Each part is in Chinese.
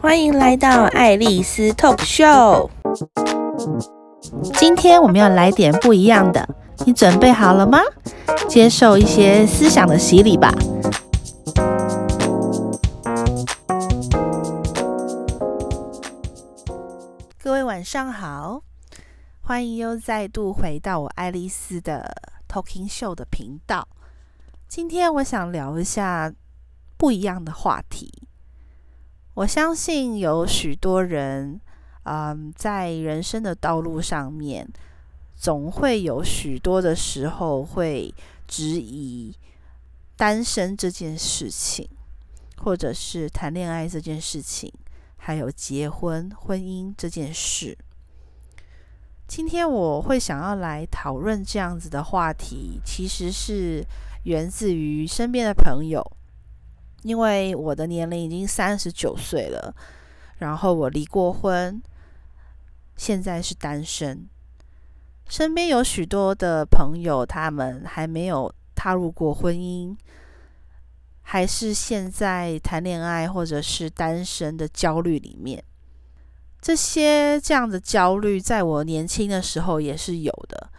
欢迎来到爱丽丝 Talk Show。今天我们要来点不一样的，你准备好了吗？接受一些思想的洗礼吧。各位晚上好，欢迎又再度回到我爱丽丝的 Talking Show 的频道。今天我想聊一下不一样的话题。我相信有许多人，嗯，在人生的道路上面，总会有许多的时候会质疑单身这件事情，或者是谈恋爱这件事情，还有结婚、婚姻这件事。今天我会想要来讨论这样子的话题，其实是源自于身边的朋友。因为我的年龄已经三十九岁了，然后我离过婚，现在是单身。身边有许多的朋友，他们还没有踏入过婚姻，还是现在谈恋爱或者是单身的焦虑里面。这些这样的焦虑，在我年轻的时候也是有的。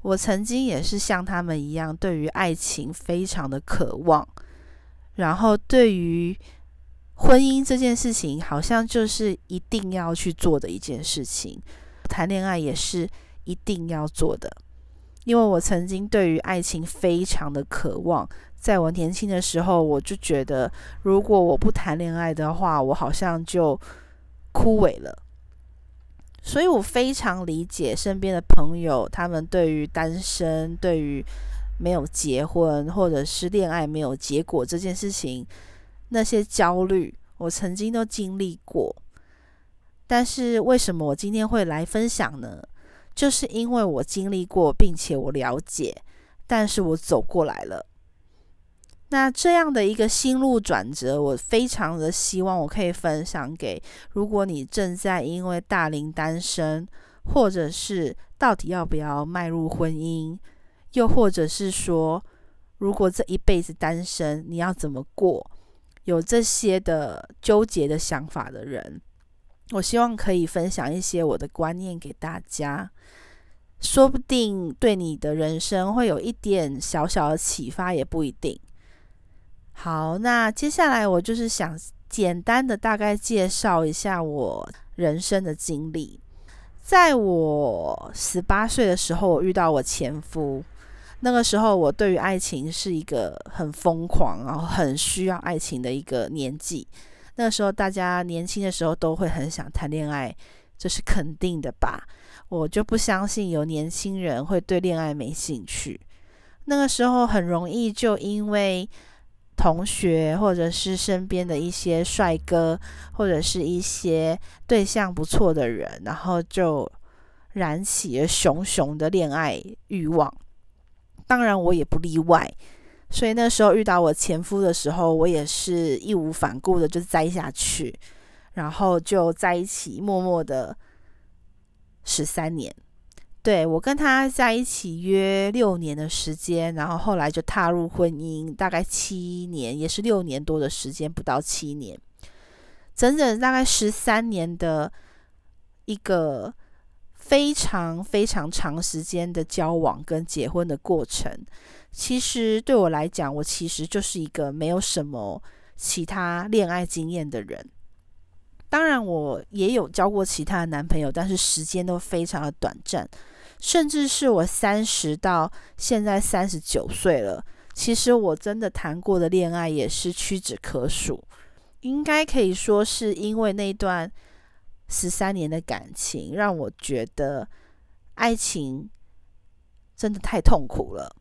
我曾经也是像他们一样，对于爱情非常的渴望。然后，对于婚姻这件事情，好像就是一定要去做的一件事情。谈恋爱也是一定要做的，因为我曾经对于爱情非常的渴望。在我年轻的时候，我就觉得，如果我不谈恋爱的话，我好像就枯萎了。所以我非常理解身边的朋友，他们对于单身，对于没有结婚，或者是恋爱没有结果这件事情，那些焦虑，我曾经都经历过。但是为什么我今天会来分享呢？就是因为我经历过，并且我了解，但是我走过来了。那这样的一个心路转折，我非常的希望我可以分享给，如果你正在因为大龄单身，或者是到底要不要迈入婚姻。又或者是说，如果这一辈子单身，你要怎么过？有这些的纠结的想法的人，我希望可以分享一些我的观念给大家，说不定对你的人生会有一点小小的启发，也不一定。好，那接下来我就是想简单的大概介绍一下我人生的经历。在我十八岁的时候，我遇到我前夫。那个时候，我对于爱情是一个很疯狂，然后很需要爱情的一个年纪。那个时候，大家年轻的时候都会很想谈恋爱，这是肯定的吧？我就不相信有年轻人会对恋爱没兴趣。那个时候很容易就因为同学或者是身边的一些帅哥，或者是一些对象不错的人，然后就燃起了熊熊的恋爱欲望。当然，我也不例外。所以那时候遇到我前夫的时候，我也是义无反顾的就栽下去，然后就在一起，默默的十三年。对，我跟他在一起约六年的时间，然后后来就踏入婚姻，大概七年，也是六年多的时间，不到七年，整整大概十三年的一个。非常非常长时间的交往跟结婚的过程，其实对我来讲，我其实就是一个没有什么其他恋爱经验的人。当然，我也有交过其他的男朋友，但是时间都非常的短暂。甚至是我三十到现在三十九岁了，其实我真的谈过的恋爱也是屈指可数。应该可以说是因为那段。十三年的感情让我觉得爱情真的太痛苦了，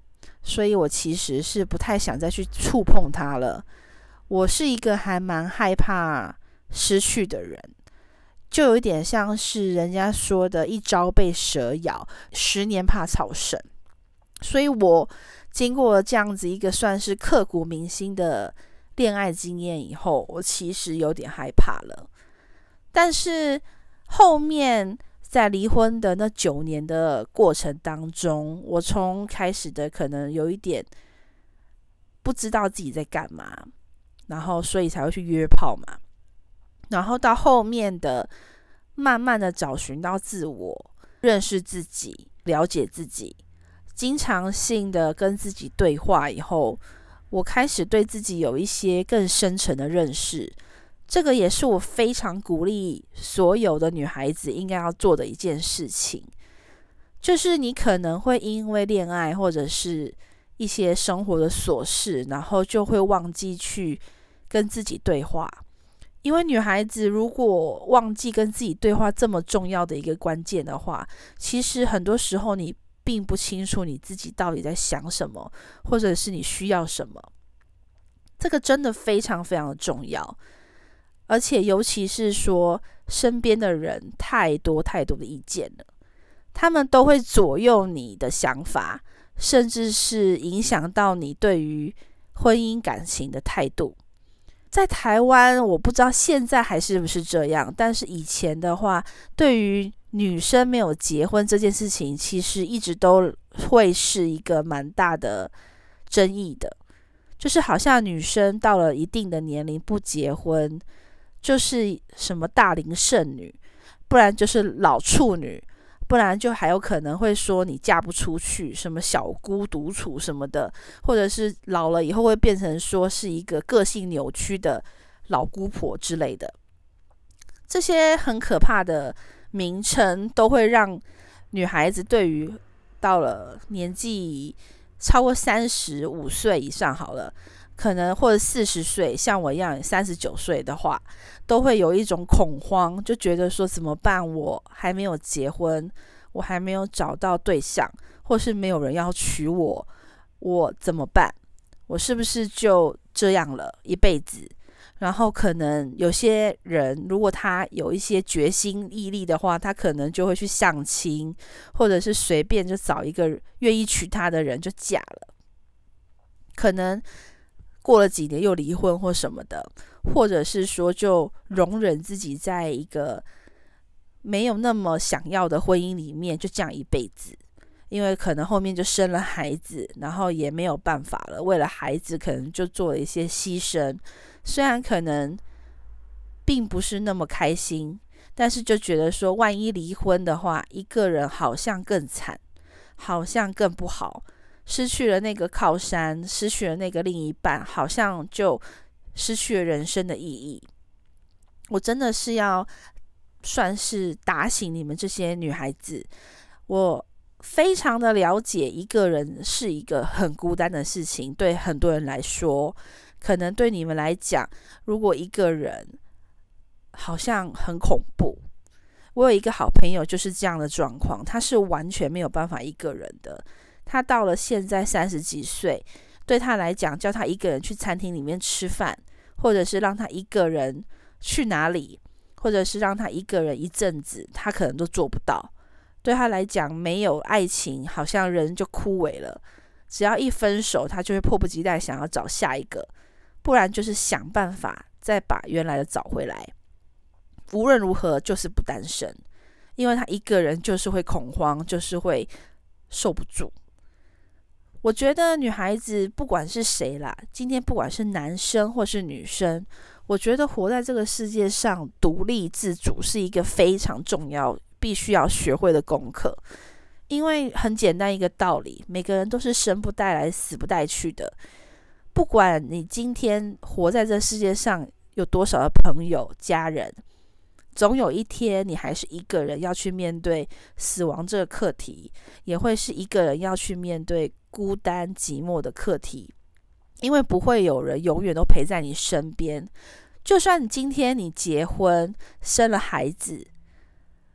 所以我其实是不太想再去触碰它了。我是一个还蛮害怕失去的人，就有点像是人家说的“一朝被蛇咬，十年怕草绳”。所以我经过这样子一个算是刻骨铭心的恋爱经验以后，我其实有点害怕了。但是后面在离婚的那九年的过程当中，我从开始的可能有一点不知道自己在干嘛，然后所以才会去约炮嘛。然后到后面的慢慢的找寻到自我，认识自己，了解自己，经常性的跟自己对话以后，我开始对自己有一些更深层的认识。这个也是我非常鼓励所有的女孩子应该要做的一件事情，就是你可能会因为恋爱或者是一些生活的琐事，然后就会忘记去跟自己对话。因为女孩子如果忘记跟自己对话这么重要的一个关键的话，其实很多时候你并不清楚你自己到底在想什么，或者是你需要什么。这个真的非常非常的重要。而且，尤其是说身边的人太多太多的意见了，他们都会左右你的想法，甚至是影响到你对于婚姻感情的态度。在台湾，我不知道现在还是不是这样，但是以前的话，对于女生没有结婚这件事情，其实一直都会是一个蛮大的争议的，就是好像女生到了一定的年龄不结婚。就是什么大龄剩女，不然就是老处女，不然就还有可能会说你嫁不出去，什么小姑独处什么的，或者是老了以后会变成说是一个个性扭曲的老姑婆之类的，这些很可怕的名称都会让女孩子对于到了年纪超过三十五岁以上好了。可能或者四十岁，像我一样三十九岁的话，都会有一种恐慌，就觉得说怎么办？我还没有结婚，我还没有找到对象，或是没有人要娶我，我怎么办？我是不是就这样了一辈子？然后可能有些人，如果他有一些决心毅力的话，他可能就会去相亲，或者是随便就找一个愿意娶她的人就嫁了，可能。过了几年又离婚或什么的，或者是说就容忍自己在一个没有那么想要的婚姻里面就这样一辈子，因为可能后面就生了孩子，然后也没有办法了，为了孩子可能就做了一些牺牲，虽然可能并不是那么开心，但是就觉得说万一离婚的话，一个人好像更惨，好像更不好。失去了那个靠山，失去了那个另一半，好像就失去了人生的意义。我真的是要算是打醒你们这些女孩子。我非常的了解，一个人是一个很孤单的事情。对很多人来说，可能对你们来讲，如果一个人好像很恐怖。我有一个好朋友就是这样的状况，他是完全没有办法一个人的。他到了现在三十几岁，对他来讲，叫他一个人去餐厅里面吃饭，或者是让他一个人去哪里，或者是让他一个人一阵子，他可能都做不到。对他来讲，没有爱情，好像人就枯萎了。只要一分手，他就会迫不及待想要找下一个，不然就是想办法再把原来的找回来。无论如何，就是不单身，因为他一个人就是会恐慌，就是会受不住。我觉得女孩子不管是谁啦，今天不管是男生或是女生，我觉得活在这个世界上，独立自主是一个非常重要、必须要学会的功课。因为很简单一个道理，每个人都是生不带来、死不带去的。不管你今天活在这世界上有多少的朋友、家人，总有一天你还是一个人要去面对死亡这个课题，也会是一个人要去面对。孤单寂寞的课题，因为不会有人永远都陪在你身边。就算你今天你结婚生了孩子，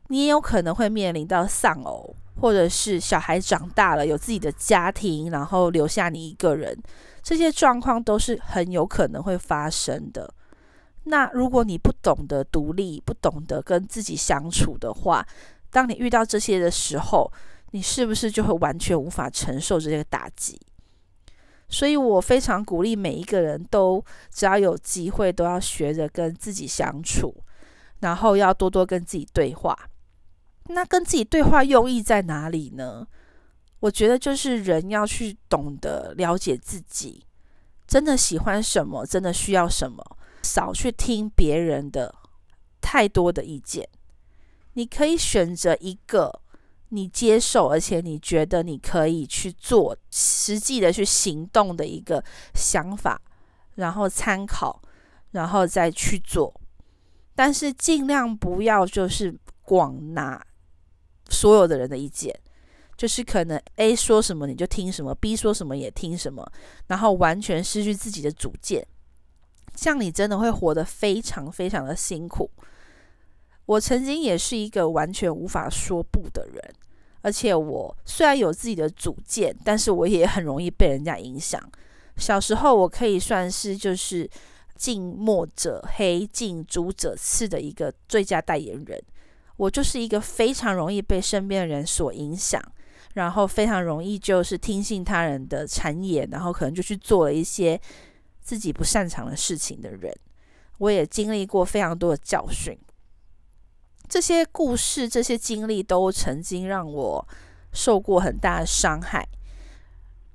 你也有可能会面临到丧偶，或者是小孩长大了有自己的家庭，然后留下你一个人。这些状况都是很有可能会发生的。那如果你不懂得独立，不懂得跟自己相处的话，当你遇到这些的时候，你是不是就会完全无法承受这个打击？所以我非常鼓励每一个人都，只要有机会，都要学着跟自己相处，然后要多多跟自己对话。那跟自己对话用意在哪里呢？我觉得就是人要去懂得了解自己，真的喜欢什么，真的需要什么，少去听别人的，太多的意见，你可以选择一个你接受，而且你觉得你可以去做实际的去行动的一个想法，然后参考，然后再去做。但是尽量不要就是广拿所有的人的意见，就是可能 A 说什么你就听什么，B 说什么也听什么，然后完全失去自己的主见。这样你真的会活得非常非常的辛苦。我曾经也是一个完全无法说不的人，而且我虽然有自己的主见，但是我也很容易被人家影响。小时候我可以算是就是近墨者黑，近朱者赤的一个最佳代言人。我就是一个非常容易被身边的人所影响，然后非常容易就是听信他人的谗言，然后可能就去做了一些。自己不擅长的事情的人，我也经历过非常多的教训。这些故事、这些经历都曾经让我受过很大的伤害。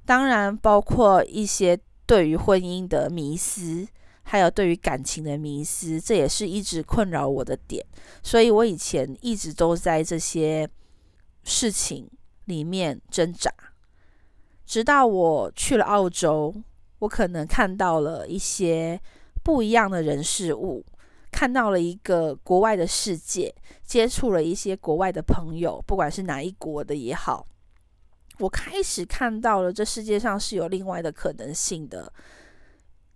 当然，包括一些对于婚姻的迷思，还有对于感情的迷思，这也是一直困扰我的点。所以我以前一直都在这些事情里面挣扎，直到我去了澳洲。我可能看到了一些不一样的人事物，看到了一个国外的世界，接触了一些国外的朋友，不管是哪一国的也好，我开始看到了这世界上是有另外的可能性的。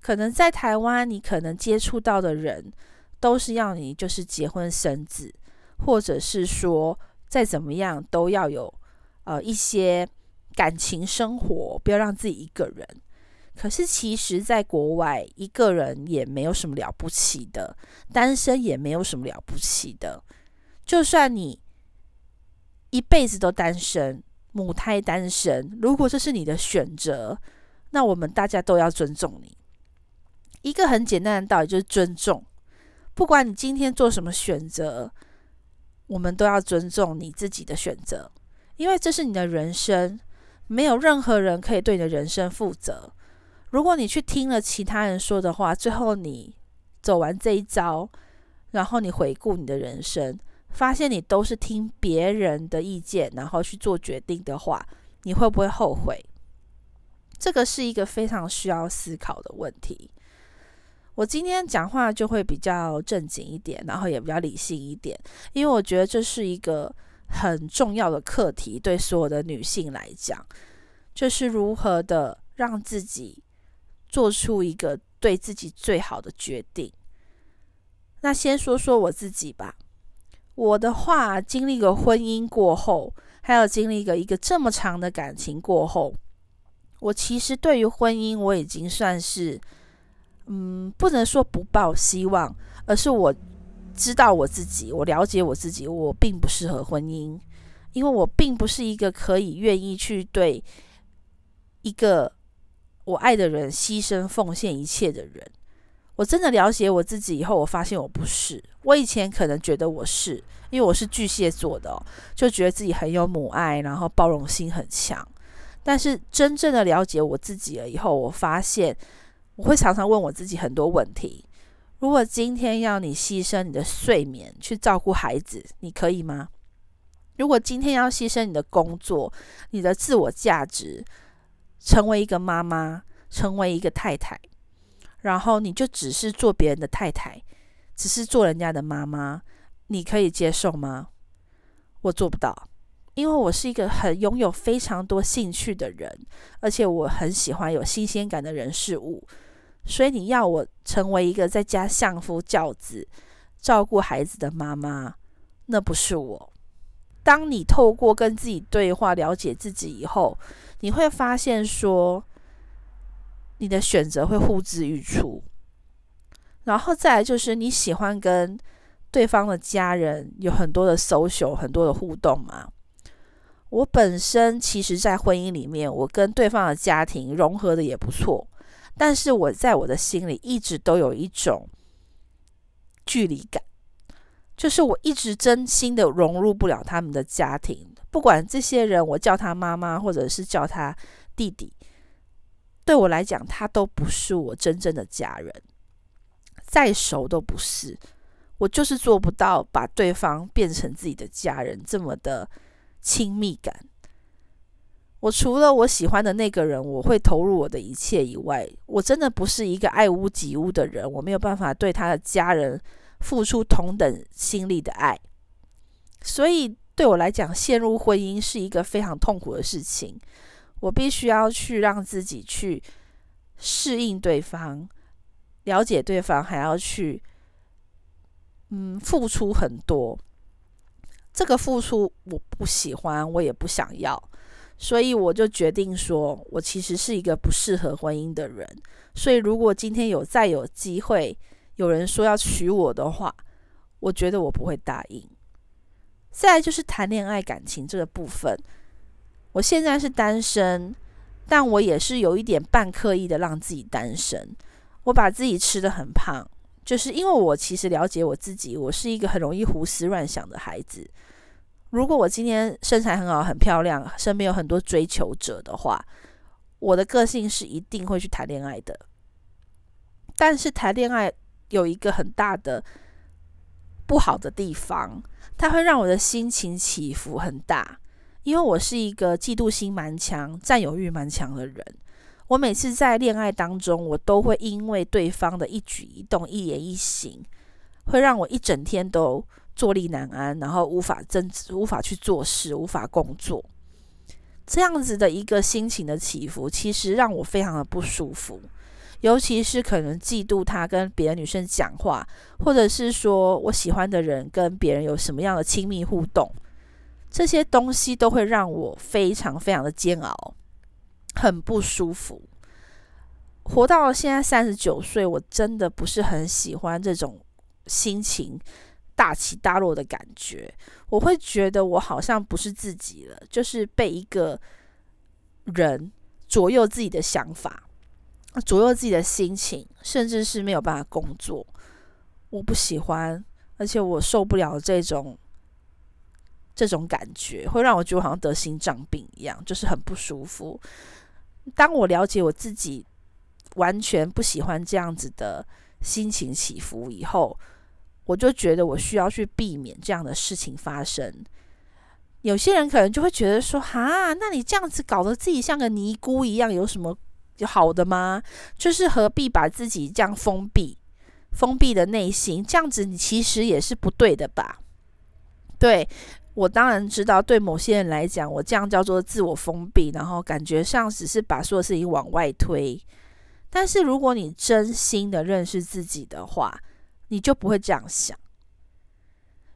可能在台湾，你可能接触到的人都是要你就是结婚生子，或者是说再怎么样都要有呃一些感情生活，不要让自己一个人。可是，其实，在国外，一个人也没有什么了不起的，单身也没有什么了不起的。就算你一辈子都单身，母胎单身，如果这是你的选择，那我们大家都要尊重你。一个很简单的道理就是尊重，不管你今天做什么选择，我们都要尊重你自己的选择，因为这是你的人生，没有任何人可以对你的人生负责。如果你去听了其他人说的话，最后你走完这一遭，然后你回顾你的人生，发现你都是听别人的意见，然后去做决定的话，你会不会后悔？这个是一个非常需要思考的问题。我今天讲话就会比较正经一点，然后也比较理性一点，因为我觉得这是一个很重要的课题，对所有的女性来讲，就是如何的让自己。做出一个对自己最好的决定。那先说说我自己吧。我的话，经历过婚姻过后，还有经历个一个这么长的感情过后，我其实对于婚姻我已经算是，嗯，不能说不抱希望，而是我知道我自己，我了解我自己，我并不适合婚姻，因为我并不是一个可以愿意去对一个。我爱的人牺牲奉献一切的人，我真的了解我自己以后，我发现我不是。我以前可能觉得我是，因为我是巨蟹座的，就觉得自己很有母爱，然后包容心很强。但是真正的了解我自己了以后，我发现我会常常问我自己很多问题。如果今天要你牺牲你的睡眠去照顾孩子，你可以吗？如果今天要牺牲你的工作、你的自我价值，成为一个妈妈，成为一个太太，然后你就只是做别人的太太，只是做人家的妈妈，你可以接受吗？我做不到，因为我是一个很拥有非常多兴趣的人，而且我很喜欢有新鲜感的人事物，所以你要我成为一个在家相夫教子、照顾孩子的妈妈，那不是我。当你透过跟自己对话，了解自己以后，你会发现说，你的选择会呼之欲出。然后再来就是你喜欢跟对方的家人有很多的 social，很多的互动嘛？我本身其实，在婚姻里面，我跟对方的家庭融合的也不错，但是我在我的心里一直都有一种距离感。就是我一直真心的融入不了他们的家庭，不管这些人我叫他妈妈或者是叫他弟弟，对我来讲他都不是我真正的家人，再熟都不是。我就是做不到把对方变成自己的家人这么的亲密感。我除了我喜欢的那个人，我会投入我的一切以外，我真的不是一个爱屋及乌的人。我没有办法对他的家人付出同等心力的爱，所以对我来讲，陷入婚姻是一个非常痛苦的事情。我必须要去让自己去适应对方，了解对方，还要去嗯付出很多。这个付出我不喜欢，我也不想要。所以我就决定说，我其实是一个不适合婚姻的人。所以如果今天有再有机会，有人说要娶我的话，我觉得我不会答应。再来就是谈恋爱感情这个部分，我现在是单身，但我也是有一点半刻意的让自己单身。我把自己吃得很胖，就是因为我其实了解我自己，我是一个很容易胡思乱想的孩子。如果我今天身材很好、很漂亮，身边有很多追求者的话，我的个性是一定会去谈恋爱的。但是谈恋爱有一个很大的不好的地方，它会让我的心情起伏很大，因为我是一个嫉妒心蛮强、占有欲蛮强的人。我每次在恋爱当中，我都会因为对方的一举一动、一言一行，会让我一整天都坐立难安，然后无法正，无法去做事，无法工作，这样子的一个心情的起伏，其实让我非常的不舒服。尤其是可能嫉妒他跟别的女生讲话，或者是说我喜欢的人跟别人有什么样的亲密互动，这些东西都会让我非常非常的煎熬，很不舒服。活到现在三十九岁，我真的不是很喜欢这种心情。大起大落的感觉，我会觉得我好像不是自己了，就是被一个人左右自己的想法，左右自己的心情，甚至是没有办法工作。我不喜欢，而且我受不了这种这种感觉，会让我觉得我好像得心脏病一样，就是很不舒服。当我了解我自己完全不喜欢这样子的心情起伏以后，我就觉得我需要去避免这样的事情发生。有些人可能就会觉得说：“哈，那你这样子搞得自己像个尼姑一样，有什么好的吗？就是何必把自己这样封闭、封闭的内心，这样子你其实也是不对的吧？”对，我当然知道，对某些人来讲，我这样叫做自我封闭，然后感觉上只是把所有事情往外推。但是如果你真心的认识自己的话，你就不会这样想。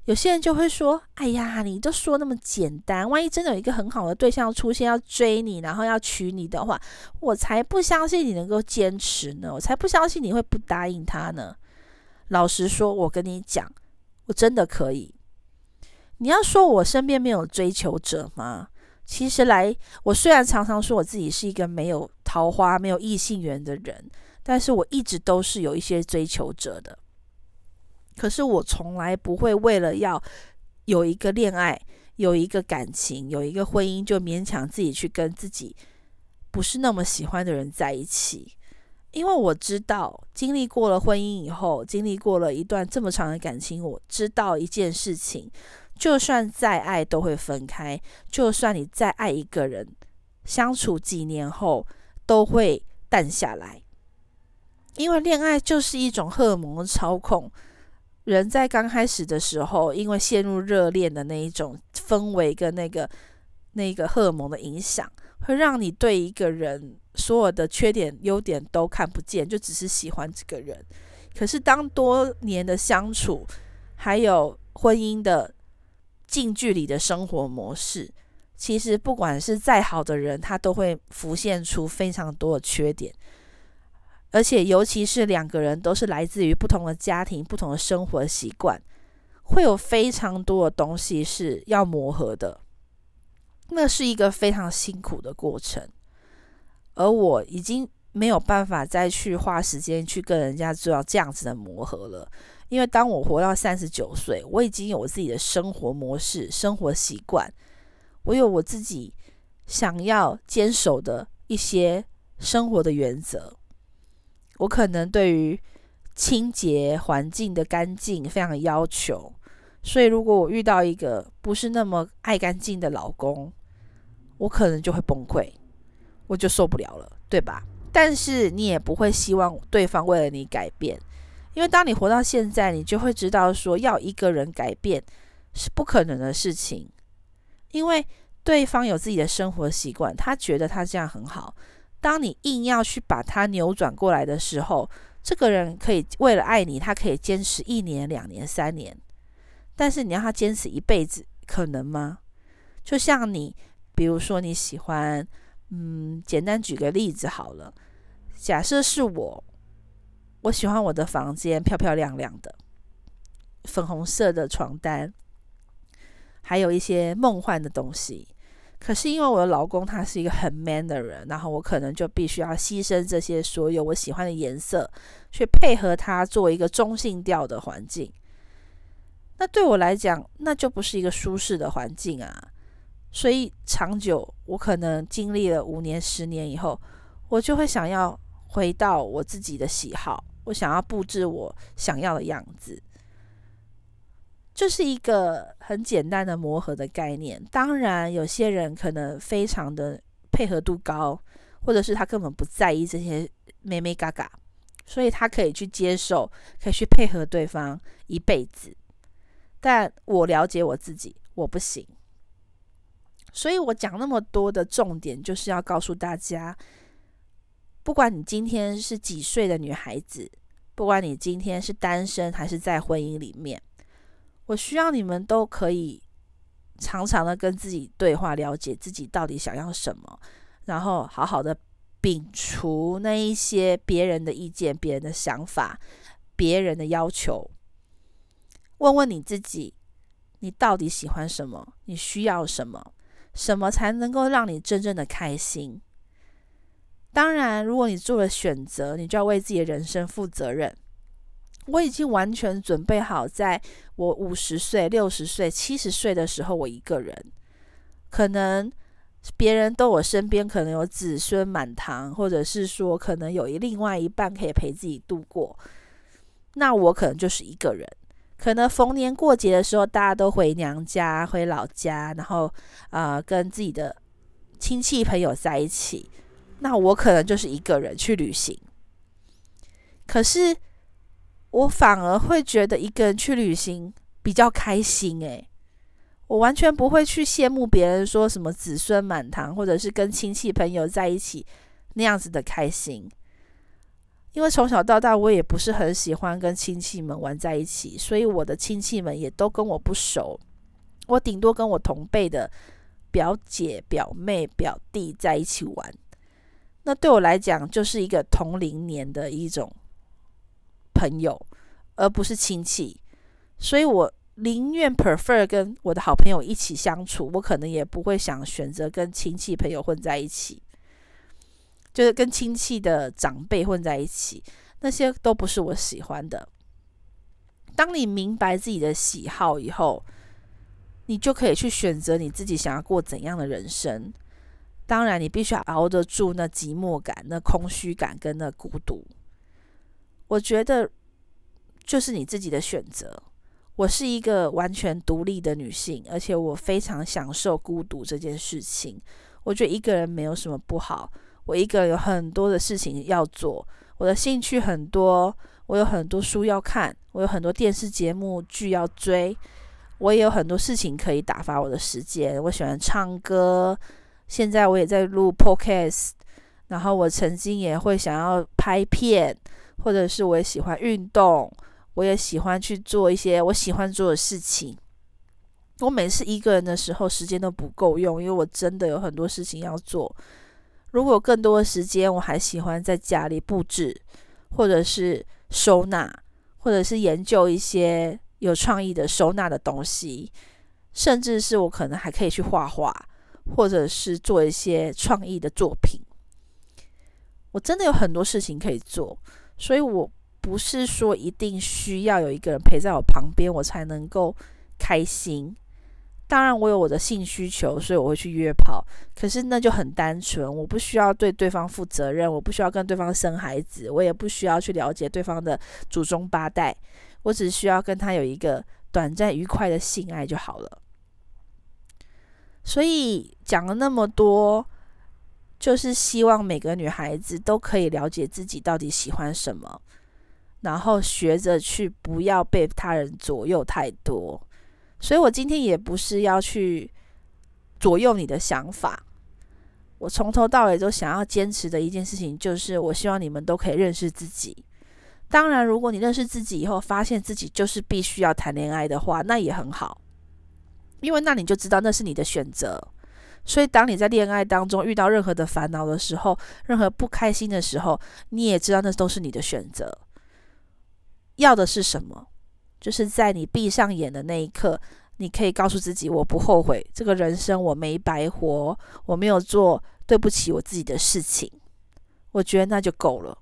有些人就会说：“哎呀，你都说那么简单，万一真的有一个很好的对象出现要追你，然后要娶你的话，我才不相信你能够坚持呢，我才不相信你会不答应他呢。”老实说，我跟你讲，我真的可以。你要说我身边没有追求者吗？其实来，我虽然常常说我自己是一个没有桃花、没有异性缘的人，但是我一直都是有一些追求者的。可是我从来不会为了要有一个恋爱、有一个感情、有一个婚姻，就勉强自己去跟自己不是那么喜欢的人在一起。因为我知道，经历过了婚姻以后，经历过了一段这么长的感情，我知道一件事情：就算再爱都会分开；就算你再爱一个人，相处几年后都会淡下来。因为恋爱就是一种荷尔蒙的操控。人在刚开始的时候，因为陷入热恋的那一种氛围跟那个那个荷尔蒙的影响，会让你对一个人所有的缺点、优点都看不见，就只是喜欢这个人。可是当多年的相处，还有婚姻的近距离的生活模式，其实不管是再好的人，他都会浮现出非常多的缺点。而且，尤其是两个人都是来自于不同的家庭、不同的生活习惯，会有非常多的东西是要磨合的。那是一个非常辛苦的过程，而我已经没有办法再去花时间去跟人家做到这样子的磨合了。因为当我活到三十九岁，我已经有我自己的生活模式、生活习惯，我有我自己想要坚守的一些生活的原则。我可能对于清洁环境的干净非常要求，所以如果我遇到一个不是那么爱干净的老公，我可能就会崩溃，我就受不了了，对吧？但是你也不会希望对方为了你改变，因为当你活到现在，你就会知道说要一个人改变是不可能的事情，因为对方有自己的生活习惯，他觉得他这样很好。当你硬要去把它扭转过来的时候，这个人可以为了爱你，他可以坚持一年、两年、三年，但是你要他坚持一辈子，可能吗？就像你，比如说你喜欢，嗯，简单举个例子好了，假设是我，我喜欢我的房间漂漂亮亮的，粉红色的床单，还有一些梦幻的东西。可是因为我的老公他是一个很 man 的人，然后我可能就必须要牺牲这些所有我喜欢的颜色，去配合他做一个中性调的环境。那对我来讲，那就不是一个舒适的环境啊。所以长久，我可能经历了五年、十年以后，我就会想要回到我自己的喜好，我想要布置我想要的样子。就是一个很简单的磨合的概念。当然，有些人可能非常的配合度高，或者是他根本不在意这些眉眉角角，所以他可以去接受，可以去配合对方一辈子。但我了解我自己，我不行。所以我讲那么多的重点，就是要告诉大家，不管你今天是几岁的女孩子，不管你今天是单身还是在婚姻里面。我需要你们都可以常常的跟自己对话，了解自己到底想要什么，然后好好的摒除那一些别人的意见、别人的想法、别人的要求。问问你自己，你到底喜欢什么？你需要什么？什么才能够让你真正的开心？当然，如果你做了选择，你就要为自己的人生负责任。我已经完全准备好，在我五十岁、六十岁、七十岁的时候，我一个人，可能别人都我身边可能有子孙满堂，或者是说可能有一另外一半可以陪自己度过，那我可能就是一个人。可能逢年过节的时候，大家都回娘家、回老家，然后啊、呃，跟自己的亲戚朋友在一起，那我可能就是一个人去旅行。可是。我反而会觉得一个人去旅行比较开心诶，我完全不会去羡慕别人说什么子孙满堂，或者是跟亲戚朋友在一起那样子的开心。因为从小到大我也不是很喜欢跟亲戚们玩在一起，所以我的亲戚们也都跟我不熟。我顶多跟我同辈的表姐、表妹、表弟在一起玩，那对我来讲就是一个同龄年的一种。朋友，而不是亲戚，所以我宁愿 prefer 跟我的好朋友一起相处，我可能也不会想选择跟亲戚朋友混在一起，就是跟亲戚的长辈混在一起，那些都不是我喜欢的。当你明白自己的喜好以后，你就可以去选择你自己想要过怎样的人生。当然，你必须要熬得住那寂寞感、那空虚感跟那孤独。我觉得就是你自己的选择。我是一个完全独立的女性，而且我非常享受孤独这件事情。我觉得一个人没有什么不好。我一个人有很多的事情要做，我的兴趣很多，我有很多书要看，我有很多电视节目剧要追，我也有很多事情可以打发我的时间。我喜欢唱歌，现在我也在录 podcast，然后我曾经也会想要拍片。或者是我也喜欢运动，我也喜欢去做一些我喜欢做的事情。我每次一个人的时候，时间都不够用，因为我真的有很多事情要做。如果更多的时间，我还喜欢在家里布置，或者是收纳，或者是研究一些有创意的收纳的东西，甚至是我可能还可以去画画，或者是做一些创意的作品。我真的有很多事情可以做。所以，我不是说一定需要有一个人陪在我旁边，我才能够开心。当然，我有我的性需求，所以我会去约炮。可是那就很单纯，我不需要对对方负责任，我不需要跟对方生孩子，我也不需要去了解对方的祖宗八代，我只需要跟他有一个短暂愉快的性爱就好了。所以讲了那么多，就是希望每个女孩子都可以了解自己到底喜欢什么，然后学着去不要被他人左右太多。所以我今天也不是要去左右你的想法，我从头到尾都想要坚持的一件事情，就是我希望你们都可以认识自己。当然，如果你认识自己以后，发现自己就是必须要谈恋爱的话，那也很好，因为那你就知道那是你的选择。所以，当你在恋爱当中遇到任何的烦恼的时候，任何不开心的时候，你也知道那都是你的选择。要的是什么？就是在你闭上眼的那一刻，你可以告诉自己：“我不后悔，这个人生我没白活，我没有做对不起我自己的事情。”我觉得那就够了。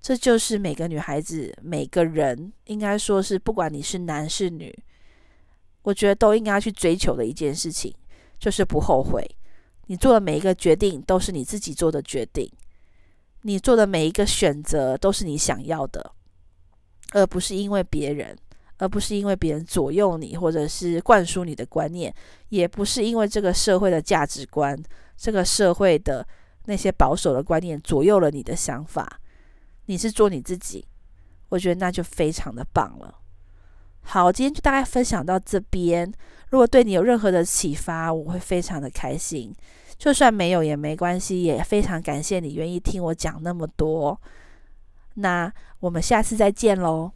这就是每个女孩子、每个人，应该说是不管你是男是女，我觉得都应该去追求的一件事情，就是不后悔。你做的每一个决定都是你自己做的决定，你做的每一个选择都是你想要的，而不是因为别人。而不是因为别人左右你，或者是灌输你的观念，也不是因为这个社会的价值观、这个社会的那些保守的观念左右了你的想法。你是做你自己，我觉得那就非常的棒了。好，今天就大概分享到这边。如果对你有任何的启发，我会非常的开心。就算没有也没关系，也非常感谢你愿意听我讲那么多。那我们下次再见喽。